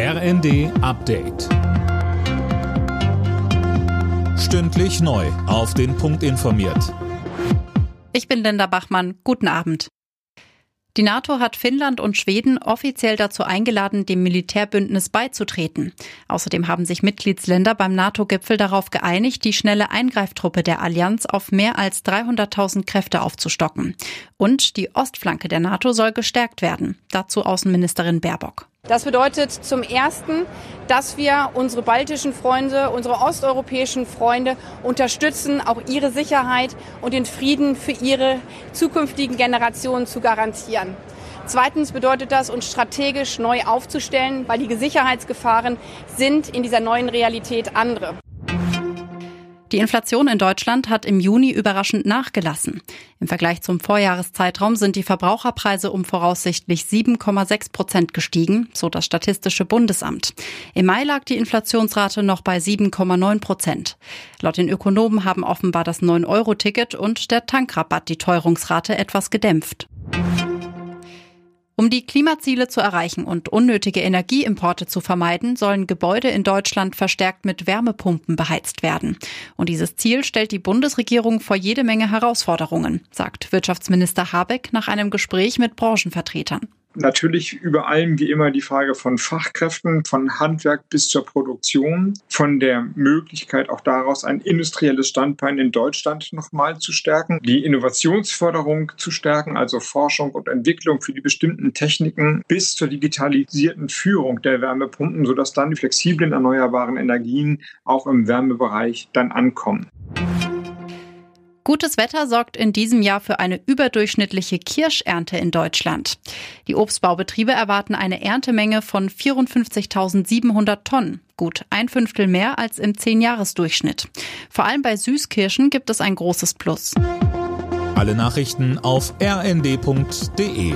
RND Update. Stündlich neu. Auf den Punkt informiert. Ich bin Linda Bachmann. Guten Abend. Die NATO hat Finnland und Schweden offiziell dazu eingeladen, dem Militärbündnis beizutreten. Außerdem haben sich Mitgliedsländer beim NATO-Gipfel darauf geeinigt, die schnelle Eingreiftruppe der Allianz auf mehr als 300.000 Kräfte aufzustocken. Und die Ostflanke der NATO soll gestärkt werden. Dazu Außenministerin Baerbock. Das bedeutet zum Ersten, dass wir unsere baltischen Freunde, unsere osteuropäischen Freunde unterstützen, auch ihre Sicherheit und den Frieden für ihre zukünftigen Generationen zu garantieren. Zweitens bedeutet das, uns strategisch neu aufzustellen, weil die Sicherheitsgefahren sind in dieser neuen Realität andere. Die Inflation in Deutschland hat im Juni überraschend nachgelassen. Im Vergleich zum Vorjahreszeitraum sind die Verbraucherpreise um voraussichtlich 7,6 Prozent gestiegen, so das Statistische Bundesamt. Im Mai lag die Inflationsrate noch bei 7,9 Prozent. Laut den Ökonomen haben offenbar das 9-Euro-Ticket und der Tankrabatt die Teuerungsrate etwas gedämpft. Um die Klimaziele zu erreichen und unnötige Energieimporte zu vermeiden, sollen Gebäude in Deutschland verstärkt mit Wärmepumpen beheizt werden. Und dieses Ziel stellt die Bundesregierung vor jede Menge Herausforderungen, sagt Wirtschaftsminister Habeck nach einem Gespräch mit Branchenvertretern natürlich über allem wie immer die Frage von Fachkräften, von Handwerk bis zur Produktion, von der Möglichkeit auch daraus ein industrielles Standbein in Deutschland nochmal zu stärken, die Innovationsförderung zu stärken, also Forschung und Entwicklung für die bestimmten Techniken bis zur digitalisierten Führung der Wärmepumpen, sodass dann die flexiblen erneuerbaren Energien auch im Wärmebereich dann ankommen. Gutes Wetter sorgt in diesem Jahr für eine überdurchschnittliche Kirschernte in Deutschland. Die Obstbaubetriebe erwarten eine Erntemenge von 54.700 Tonnen, gut ein Fünftel mehr als im Zehnjahresdurchschnitt. Vor allem bei Süßkirschen gibt es ein großes Plus. Alle Nachrichten auf rnd.de